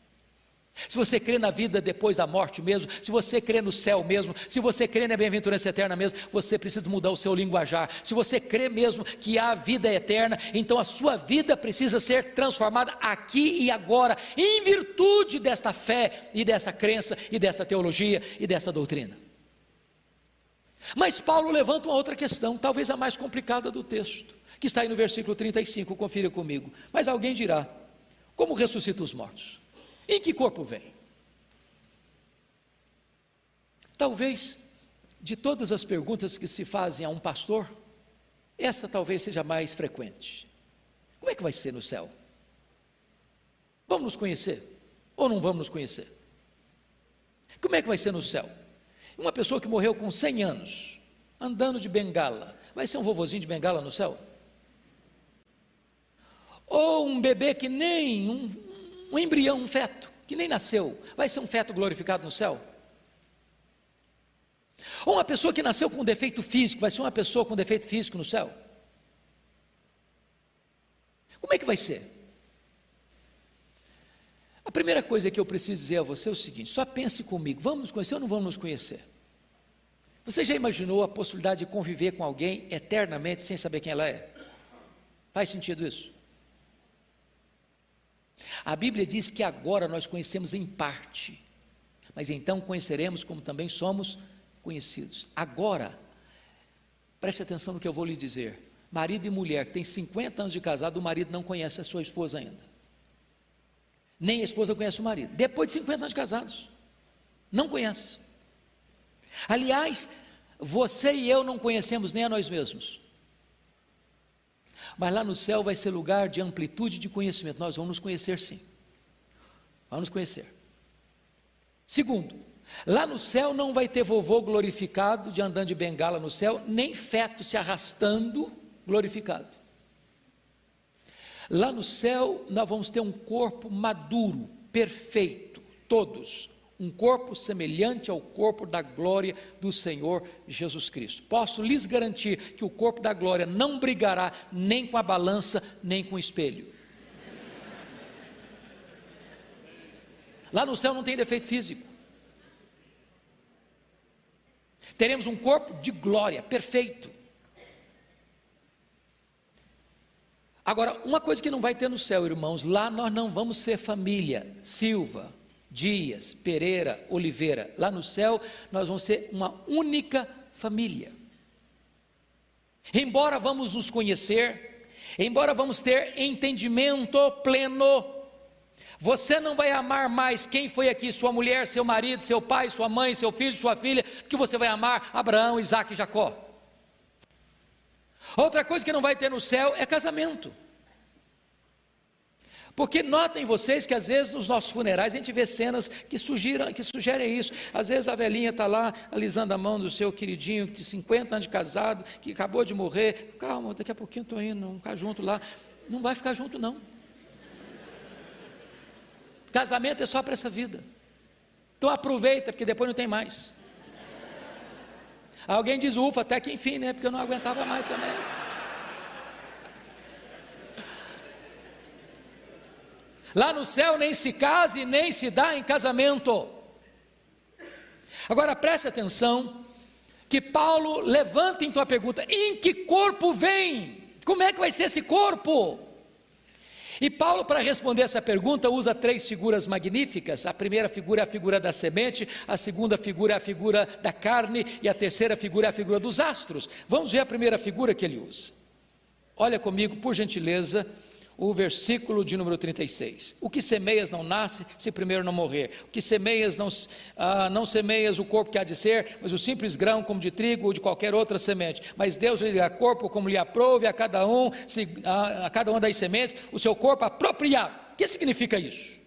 Se você crê na vida depois da morte mesmo, se você crê no céu mesmo, se você crê na bem-aventurança eterna mesmo, você precisa mudar o seu linguajar. Se você crê mesmo que há vida eterna, então a sua vida precisa ser transformada aqui e agora, em virtude desta fé e dessa crença e desta teologia e dessa doutrina. Mas Paulo levanta uma outra questão, talvez a mais complicada do texto, que está aí no versículo 35, confira comigo. Mas alguém dirá: como ressuscita os mortos? Em que corpo vem? Talvez, de todas as perguntas que se fazem a um pastor, essa talvez seja mais frequente. Como é que vai ser no céu? Vamos nos conhecer? Ou não vamos nos conhecer? Como é que vai ser no céu? Uma pessoa que morreu com 100 anos, andando de bengala, vai ser um vovozinho de bengala no céu? Ou um bebê que nem um, um embrião, um feto, que nem nasceu, vai ser um feto glorificado no céu? Ou uma pessoa que nasceu com defeito físico, vai ser uma pessoa com defeito físico no céu? Como é que vai ser? A primeira coisa que eu preciso dizer a você é o seguinte: só pense comigo, vamos nos conhecer ou não vamos nos conhecer? Você já imaginou a possibilidade de conviver com alguém eternamente sem saber quem ela é? Faz sentido isso? A Bíblia diz que agora nós conhecemos em parte, mas então conheceremos como também somos conhecidos. Agora, preste atenção no que eu vou lhe dizer. Marido e mulher que tem 50 anos de casado, o marido não conhece a sua esposa ainda. Nem a esposa conhece o marido. Depois de 50 anos de casados, não conhece. Aliás, você e eu não conhecemos nem a nós mesmos. Mas lá no céu vai ser lugar de amplitude de conhecimento. Nós vamos nos conhecer sim. Vamos nos conhecer. Segundo, lá no céu não vai ter vovô glorificado de andando de bengala no céu, nem feto se arrastando glorificado. Lá no céu nós vamos ter um corpo maduro, perfeito, todos, um corpo semelhante ao corpo da glória do Senhor Jesus Cristo. Posso lhes garantir que o corpo da glória não brigará nem com a balança, nem com o espelho. Lá no céu não tem defeito físico. Teremos um corpo de glória, perfeito. Agora, uma coisa que não vai ter no céu, irmãos, lá nós não vamos ser família, Silva, Dias, Pereira, Oliveira. Lá no céu, nós vamos ser uma única família. Embora vamos nos conhecer, embora vamos ter entendimento pleno, você não vai amar mais quem foi aqui, sua mulher, seu marido, seu pai, sua mãe, seu filho, sua filha, que você vai amar Abraão, Isaac e Jacó. Outra coisa que não vai ter no céu é casamento. Porque notem vocês que às vezes nos nossos funerais a gente vê cenas que, sugiram, que sugerem isso. Às vezes a velhinha está lá alisando a mão do seu queridinho de 50 anos de casado, que acabou de morrer. Calma, daqui a pouquinho estou indo, vamos ficar junto lá. Não vai ficar junto, não. Casamento é só para essa vida. Então aproveita, porque depois não tem mais. Alguém diz ufa, até que enfim, né? Porque eu não aguentava mais também. Lá no céu nem se casa e nem se dá em casamento. Agora preste atenção que Paulo levanta em tua pergunta: em que corpo vem? Como é que vai ser esse corpo? E Paulo, para responder essa pergunta, usa três figuras magníficas. A primeira figura é a figura da semente, a segunda figura é a figura da carne e a terceira figura é a figura dos astros. Vamos ver a primeira figura que ele usa. Olha comigo, por gentileza, o versículo de número 36. O que semeias não nasce se primeiro não morrer. O que semeias não, ah, não semeias o corpo que há de ser, mas o simples grão como de trigo ou de qualquer outra semente. Mas Deus lhe dá corpo como lhe aprove a cada um, se, a, a cada uma das sementes, o seu corpo apropriado. O que significa isso?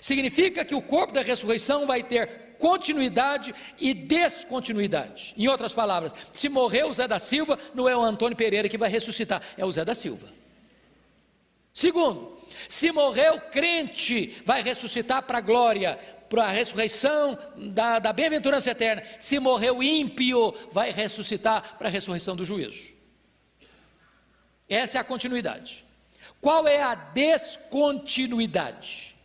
Significa que o corpo da ressurreição vai ter continuidade e descontinuidade. Em outras palavras, se morrer o Zé da Silva, não é o Antônio Pereira que vai ressuscitar, é o Zé da Silva. Segundo, se morreu crente, vai ressuscitar para a glória, para a ressurreição da, da bem-aventurança eterna. Se morreu ímpio, vai ressuscitar para a ressurreição do juízo. Essa é a continuidade. Qual é a descontinuidade?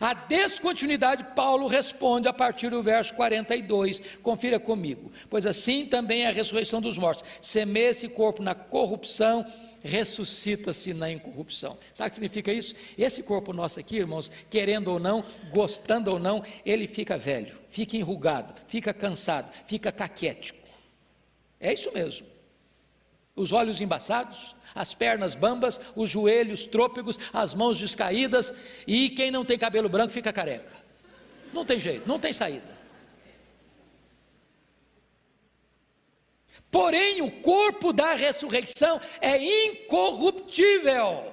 A descontinuidade, Paulo responde a partir do verso 42. Confira comigo. Pois assim também é a ressurreição dos mortos. Semeia esse corpo na corrupção ressuscita-se na incorrupção. Sabe o que significa isso? Esse corpo nosso aqui, irmãos, querendo ou não, gostando ou não, ele fica velho, fica enrugado, fica cansado, fica caquético. É isso mesmo. Os olhos embaçados, as pernas bambas, os joelhos trôpegos, as mãos descaídas, e quem não tem cabelo branco fica careca. Não tem jeito, não tem saída. Porém, o corpo da ressurreição é incorruptível.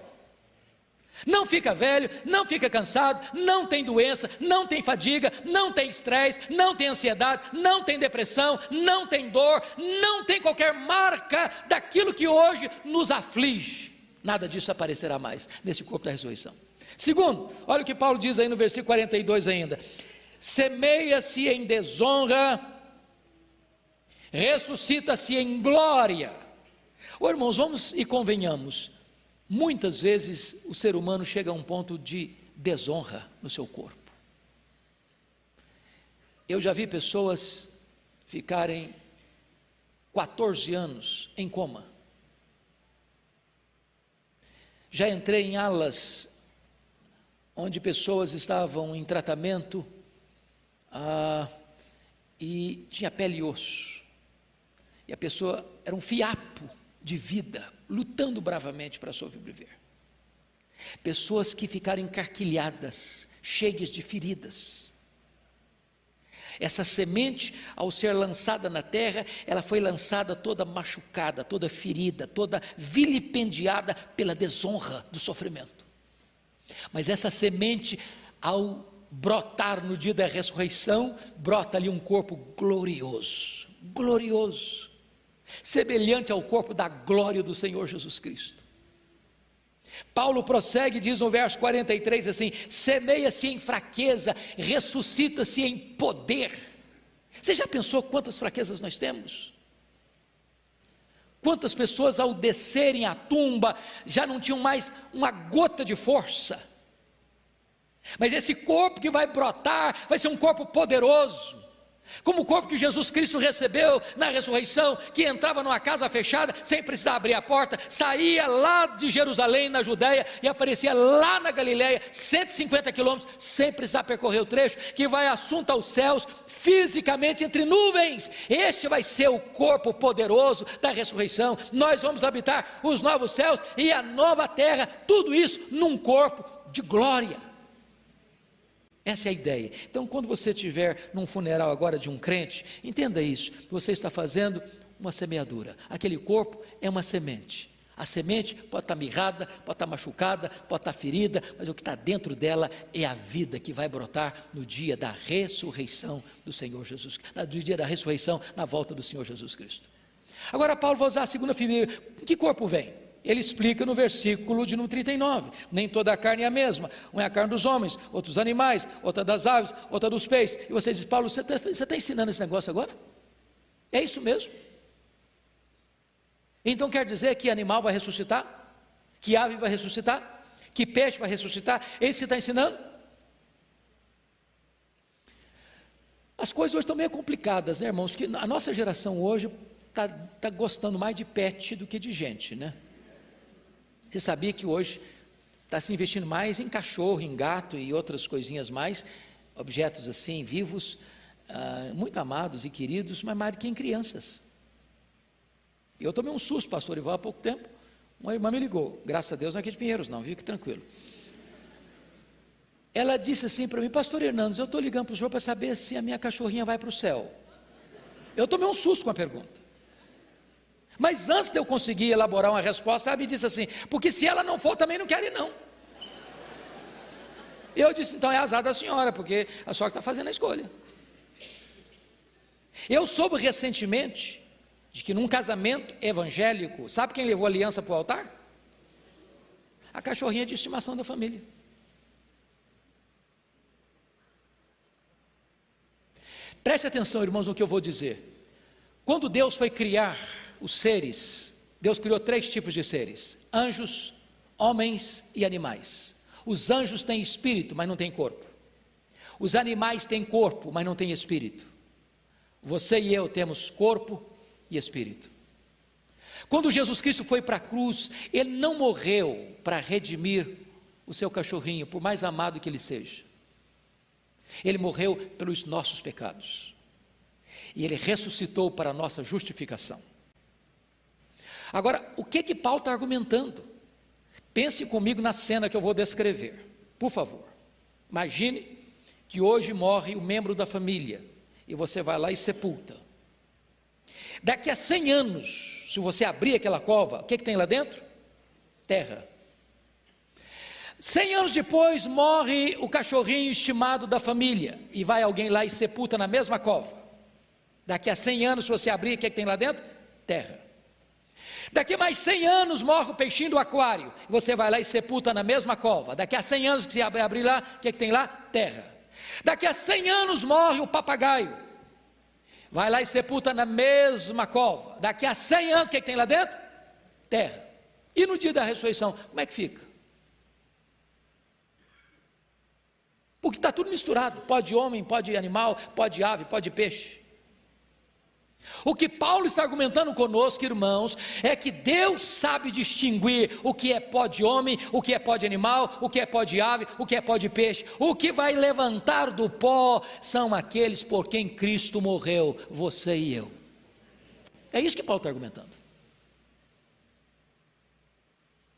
Não fica velho, não fica cansado, não tem doença, não tem fadiga, não tem estresse, não tem ansiedade, não tem depressão, não tem dor, não tem qualquer marca daquilo que hoje nos aflige. Nada disso aparecerá mais nesse corpo da ressurreição. Segundo, olha o que Paulo diz aí no versículo 42 ainda: semeia-se em desonra ressuscita-se em glória. Oh, irmãos, vamos e convenhamos, muitas vezes o ser humano chega a um ponto de desonra no seu corpo. Eu já vi pessoas ficarem 14 anos em coma. Já entrei em alas onde pessoas estavam em tratamento ah, e tinha pele e osso. E a pessoa era um fiapo de vida, lutando bravamente para sobreviver. Pessoas que ficaram encarquilhadas, cheias de feridas. Essa semente, ao ser lançada na terra, ela foi lançada toda machucada, toda ferida, toda vilipendiada pela desonra do sofrimento. Mas essa semente, ao brotar no dia da ressurreição, brota ali um corpo glorioso, glorioso semelhante ao corpo da glória do Senhor Jesus Cristo. Paulo prossegue, diz no verso 43 assim: semeia-se em fraqueza, ressuscita-se em poder. Você já pensou quantas fraquezas nós temos? Quantas pessoas ao descerem à tumba já não tinham mais uma gota de força? Mas esse corpo que vai brotar vai ser um corpo poderoso, Como o corpo que Jesus Cristo recebeu na ressurreição, que entrava numa casa fechada, sem precisar abrir a porta, saía lá de Jerusalém, na Judéia, e aparecia lá na Galiléia, 150 quilômetros, sem precisar percorrer o trecho, que vai assunto aos céus, fisicamente entre nuvens. Este vai ser o corpo poderoso da ressurreição. Nós vamos habitar os novos céus e a nova terra, tudo isso num corpo de glória. Essa é a ideia. Então, quando você estiver num funeral agora de um crente, entenda isso: você está fazendo uma semeadura. Aquele corpo é uma semente. A semente pode estar mirrada, pode estar machucada, pode estar ferida, mas o que está dentro dela é a vida que vai brotar no dia da ressurreição do Senhor Jesus, no dia da ressurreição, na volta do Senhor Jesus Cristo. Agora, Paulo vai usar a segunda figura. Que corpo vem? Ele explica no versículo de número 39: nem toda a carne é a mesma, uma é a carne dos homens, outros animais, outra das aves, outra dos peixes. E você diz, Paulo, você está tá ensinando esse negócio agora? É isso mesmo? Então quer dizer que animal vai ressuscitar? Que ave vai ressuscitar? Que peixe vai ressuscitar? É isso que está ensinando? As coisas hoje estão meio complicadas, né, irmãos? Porque a nossa geração hoje está tá gostando mais de pet do que de gente, né? Você sabia que hoje está se investindo mais em cachorro, em gato e outras coisinhas mais, objetos assim, vivos, uh, muito amados e queridos, mas mais do que em crianças. Eu tomei um susto, pastor Ival, há pouco tempo. Uma irmã me ligou, graças a Deus não é aqui de Pinheiros, não, fique tranquilo. Ela disse assim para mim, pastor Hernandes, eu estou ligando para o senhor para saber se a minha cachorrinha vai para o céu. Eu tomei um susto com a pergunta. Mas antes de eu conseguir elaborar uma resposta, ela me disse assim: porque se ela não for, também não quero ir, não. Eu disse: então é azar da senhora, porque a senhora está fazendo a escolha. Eu soube recentemente de que num casamento evangélico, sabe quem levou a aliança para o altar? A cachorrinha de estimação da família. Preste atenção, irmãos, no que eu vou dizer. Quando Deus foi criar os seres, Deus criou três tipos de seres: anjos, homens e animais. Os anjos têm espírito, mas não têm corpo. Os animais têm corpo, mas não têm espírito. Você e eu temos corpo e espírito. Quando Jesus Cristo foi para a cruz, ele não morreu para redimir o seu cachorrinho, por mais amado que ele seja. Ele morreu pelos nossos pecados. E ele ressuscitou para a nossa justificação. Agora, o que que Paulo está argumentando? Pense comigo na cena que eu vou descrever, por favor. Imagine que hoje morre o um membro da família e você vai lá e sepulta. Daqui a 100 anos, se você abrir aquela cova, o que, que tem lá dentro? Terra. 100 anos depois, morre o cachorrinho estimado da família e vai alguém lá e sepulta na mesma cova. Daqui a 100 anos, se você abrir, o que, que tem lá dentro? Terra. Daqui mais 100 anos morre o peixinho do aquário. Você vai lá e sepulta na mesma cova. Daqui a 100 anos que você abrir lá, o que, é que tem lá? Terra. Daqui a 100 anos morre o papagaio. Vai lá e sepulta na mesma cova. Daqui a 100 anos, o que, é que tem lá dentro? Terra. E no dia da ressurreição, como é que fica? Porque está tudo misturado: pode homem, pode animal, pode ave, pode peixe. O que Paulo está argumentando conosco, irmãos, é que Deus sabe distinguir o que é pó de homem, o que é pó de animal, o que é pó de ave, o que é pó de peixe. O que vai levantar do pó são aqueles por quem Cristo morreu, você e eu. É isso que Paulo está argumentando.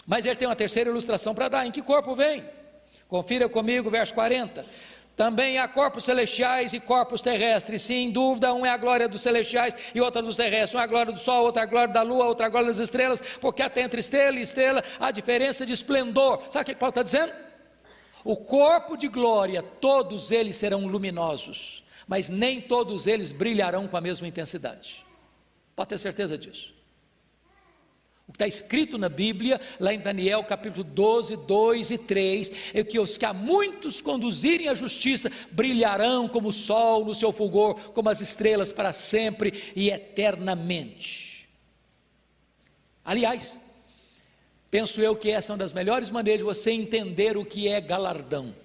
Mas ele tem uma terceira ilustração para dar: em que corpo vem? Confira comigo, verso 40. Também há corpos celestiais e corpos terrestres. Sem dúvida, um é a glória dos celestiais e outra dos terrestres. Um é a glória do sol, outra é a glória da lua, outra é a glória das estrelas, porque até entre estrela e estrela há diferença de esplendor. Sabe o que Paulo está dizendo? O corpo de glória, todos eles serão luminosos, mas nem todos eles brilharão com a mesma intensidade. Pode ter certeza disso. O que está escrito na Bíblia, lá em Daniel capítulo 12, 2 e 3, é que os que a muitos conduzirem à justiça brilharão como o sol no seu fulgor, como as estrelas para sempre e eternamente. Aliás, penso eu que essa é uma das melhores maneiras de você entender o que é galardão.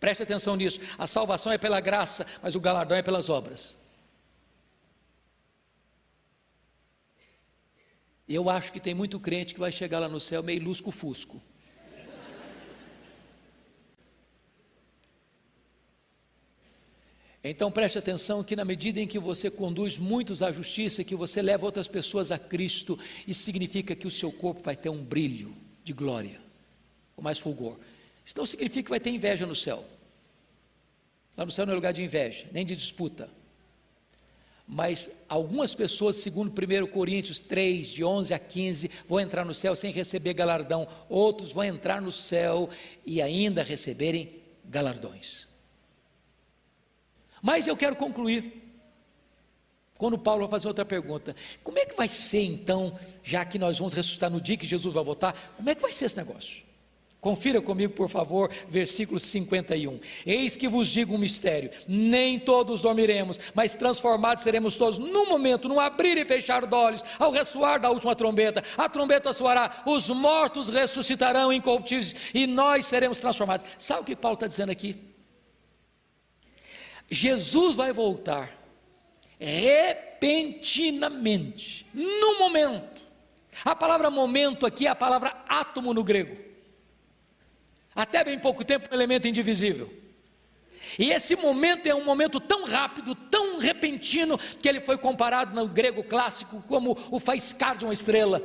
Preste atenção nisso. A salvação é pela graça, mas o galardão é pelas obras. Eu acho que tem muito crente que vai chegar lá no céu meio lusco-fusco. Então preste atenção que na medida em que você conduz muitos à justiça, que você leva outras pessoas a Cristo, isso significa que o seu corpo vai ter um brilho de glória, com mais fulgor. Isso não significa que vai ter inveja no céu. Lá no céu não é lugar de inveja, nem de disputa. Mas algumas pessoas, segundo 1 Coríntios 3, de 11 a 15, vão entrar no céu sem receber galardão. Outros vão entrar no céu e ainda receberem galardões. Mas eu quero concluir. Quando Paulo vai fazer outra pergunta, como é que vai ser então, já que nós vamos ressuscitar no dia que Jesus vai voltar, como é que vai ser esse negócio? Confira comigo, por favor, versículo 51. Eis que vos digo um mistério: nem todos dormiremos, mas transformados seremos todos num momento, num abrir e fechar de olhos, ao ressoar da última trombeta. A trombeta soará, os mortos ressuscitarão incorruptíveis e nós seremos transformados. Sabe o que Paulo está dizendo aqui? Jesus vai voltar repentinamente, no momento. A palavra momento aqui é a palavra átomo no grego. Até bem pouco tempo, um elemento indivisível. E esse momento é um momento tão rápido, tão repentino, que ele foi comparado no grego clássico como o faiscar de uma estrela,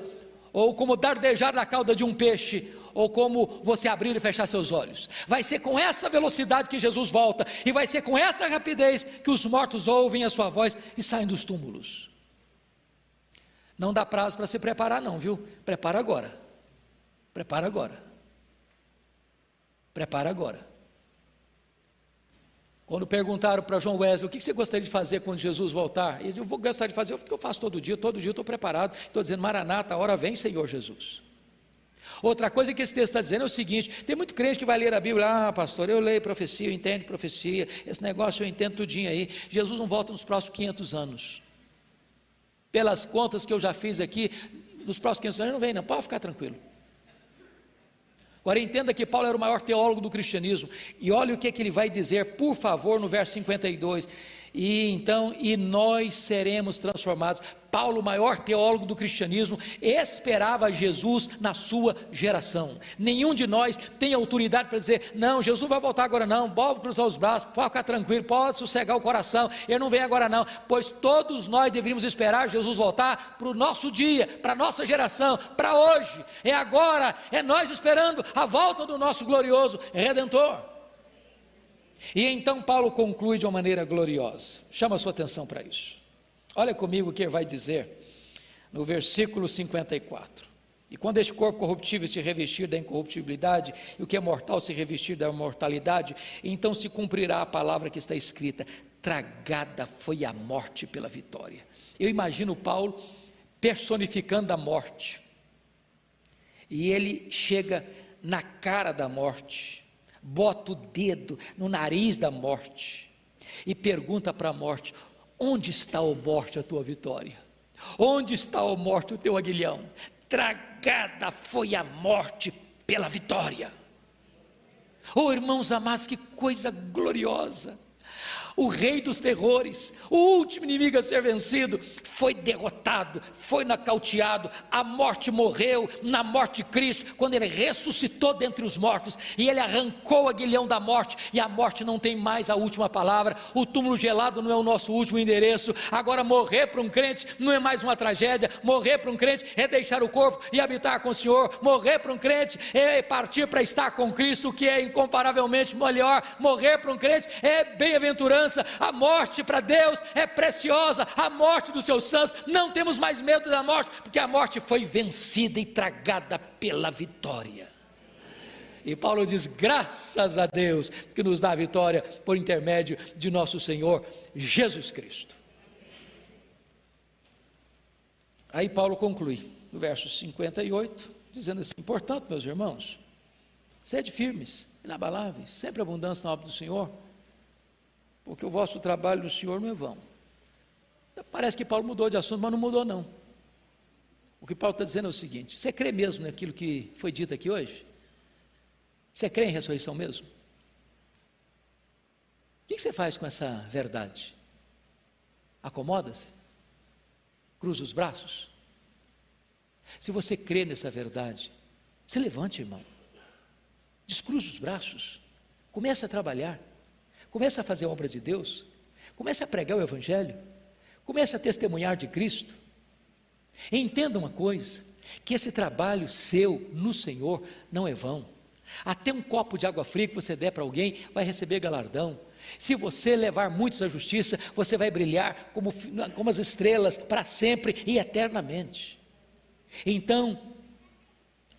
ou como dardejar da cauda de um peixe, ou como você abrir e fechar seus olhos. Vai ser com essa velocidade que Jesus volta, e vai ser com essa rapidez que os mortos ouvem a sua voz e saem dos túmulos. Não dá prazo para se preparar, não, viu? Prepara agora. Prepara agora. Prepara agora. Quando perguntaram para João Wesley o que você gostaria de fazer quando Jesus voltar, ele disse: Eu vou gostar de fazer o que eu faço todo dia, todo dia eu estou preparado, estou dizendo, Maranata, a hora vem, Senhor Jesus. Outra coisa que esse texto está dizendo é o seguinte: tem muito crente que vai ler a Bíblia, ah, pastor, eu leio profecia, eu entendo profecia, esse negócio eu entendo tudinho aí. Jesus não volta nos próximos 500 anos. Pelas contas que eu já fiz aqui, nos próximos 500 anos ele não vem, não, pode ficar tranquilo. Agora entenda que Paulo era o maior teólogo do cristianismo, e olha o que, é que ele vai dizer, por favor, no verso 52. E então, e nós seremos transformados. Paulo, o maior teólogo do cristianismo, esperava Jesus na sua geração. Nenhum de nós tem autoridade para dizer: não, Jesus vai voltar agora, não. Pode cruzar os braços, pode ficar tranquilo, pode sossegar o coração. Ele não vem agora, não. Pois todos nós deveríamos esperar Jesus voltar para o nosso dia, para a nossa geração, para hoje. É agora, é nós esperando a volta do nosso glorioso redentor. E então Paulo conclui de uma maneira gloriosa. Chama a sua atenção para isso. Olha comigo o que ele vai dizer no versículo 54. E quando este corpo corruptível se revestir da incorruptibilidade, e o que é mortal se revestir da mortalidade, então se cumprirá a palavra que está escrita: tragada foi a morte pela vitória. Eu imagino Paulo personificando a morte. E ele chega na cara da morte bota o dedo no nariz da morte e pergunta para a morte: onde está, a morte, a tua vitória? Onde está, a morte, o teu aguilhão? Tragada foi a morte pela vitória. Oh, irmãos amados, que coisa gloriosa! O rei dos terrores, o último inimigo a ser vencido, foi derrotado, foi nacauteado, a morte morreu na morte de Cristo, quando ele ressuscitou dentre os mortos, e ele arrancou o aguilhão da morte, e a morte não tem mais a última palavra, o túmulo gelado não é o nosso último endereço, agora morrer para um crente não é mais uma tragédia, morrer para um crente é deixar o corpo e habitar com o Senhor, morrer para um crente é partir para estar com Cristo, que é incomparavelmente melhor, morrer para um crente é bem-aventurado a morte para Deus é preciosa, a morte dos seus santos, não temos mais medo da morte, porque a morte foi vencida e tragada pela vitória. E Paulo diz: graças a Deus que nos dá a vitória por intermédio de nosso Senhor Jesus Cristo. Aí Paulo conclui, no verso 58, dizendo assim: portanto, meus irmãos, sede firmes, inabaláveis, sempre abundância na obra do Senhor porque o vosso trabalho no Senhor não é vão. Parece que Paulo mudou de assunto, mas não mudou não. O que Paulo está dizendo é o seguinte: você crê mesmo naquilo que foi dito aqui hoje? Você crê em ressurreição mesmo? O que você faz com essa verdade? Acomoda-se? Cruza os braços? Se você crê nessa verdade, se levante, irmão. Descruza os braços. Comece a trabalhar. Comece a fazer a obra de Deus. Comece a pregar o Evangelho. Comece a testemunhar de Cristo. Entenda uma coisa: que esse trabalho seu no Senhor não é vão. Até um copo de água fria que você der para alguém vai receber galardão. Se você levar muitos à justiça, você vai brilhar como, como as estrelas para sempre e eternamente. Então,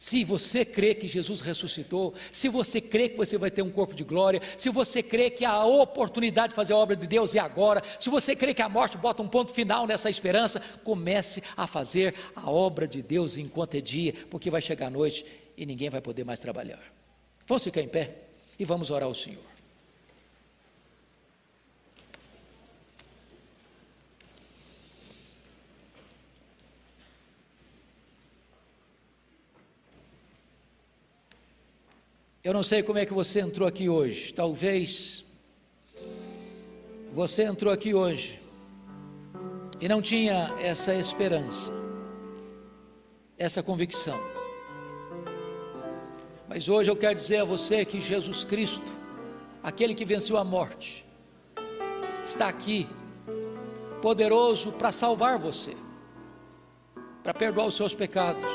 se você crê que Jesus ressuscitou, se você crê que você vai ter um corpo de glória, se você crê que a oportunidade de fazer a obra de Deus é agora, se você crê que a morte bota um ponto final nessa esperança, comece a fazer a obra de Deus enquanto é dia, porque vai chegar a noite e ninguém vai poder mais trabalhar. Vamos ficar em pé e vamos orar ao Senhor. Eu não sei como é que você entrou aqui hoje. Talvez você entrou aqui hoje e não tinha essa esperança, essa convicção. Mas hoje eu quero dizer a você que Jesus Cristo, aquele que venceu a morte, está aqui, poderoso para salvar você, para perdoar os seus pecados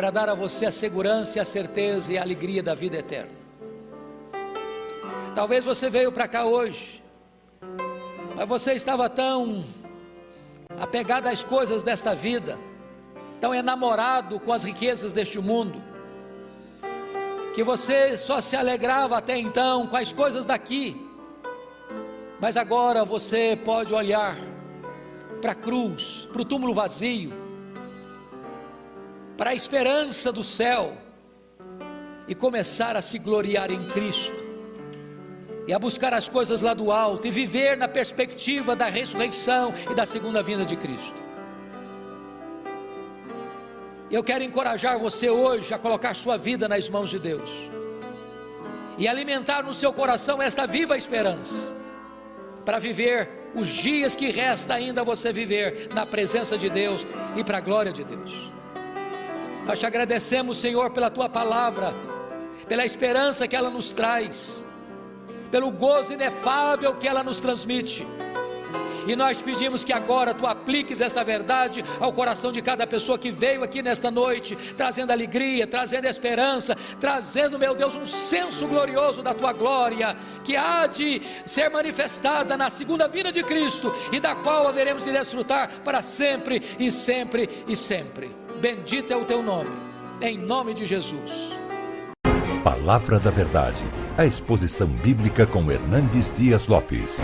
para dar a você a segurança, a certeza e a alegria da vida eterna. Talvez você veio para cá hoje, mas você estava tão apegado às coisas desta vida, tão enamorado com as riquezas deste mundo, que você só se alegrava até então com as coisas daqui, mas agora você pode olhar para a cruz, para o túmulo vazio, para a esperança do céu e começar a se gloriar em Cristo e a buscar as coisas lá do alto e viver na perspectiva da ressurreição e da segunda vinda de Cristo. Eu quero encorajar você hoje a colocar sua vida nas mãos de Deus e alimentar no seu coração esta viva esperança para viver os dias que resta ainda você viver na presença de Deus e para a glória de Deus. Nós te agradecemos, Senhor, pela tua palavra, pela esperança que ela nos traz, pelo gozo inefável que ela nos transmite. E nós pedimos que agora tu apliques esta verdade ao coração de cada pessoa que veio aqui nesta noite, trazendo alegria, trazendo esperança, trazendo, meu Deus, um senso glorioso da tua glória, que há de ser manifestada na segunda vinda de Cristo e da qual haveremos de desfrutar para sempre e sempre e sempre. Bendito é o teu nome, em nome de Jesus. Palavra da Verdade, a exposição bíblica com Hernandes Dias Lopes.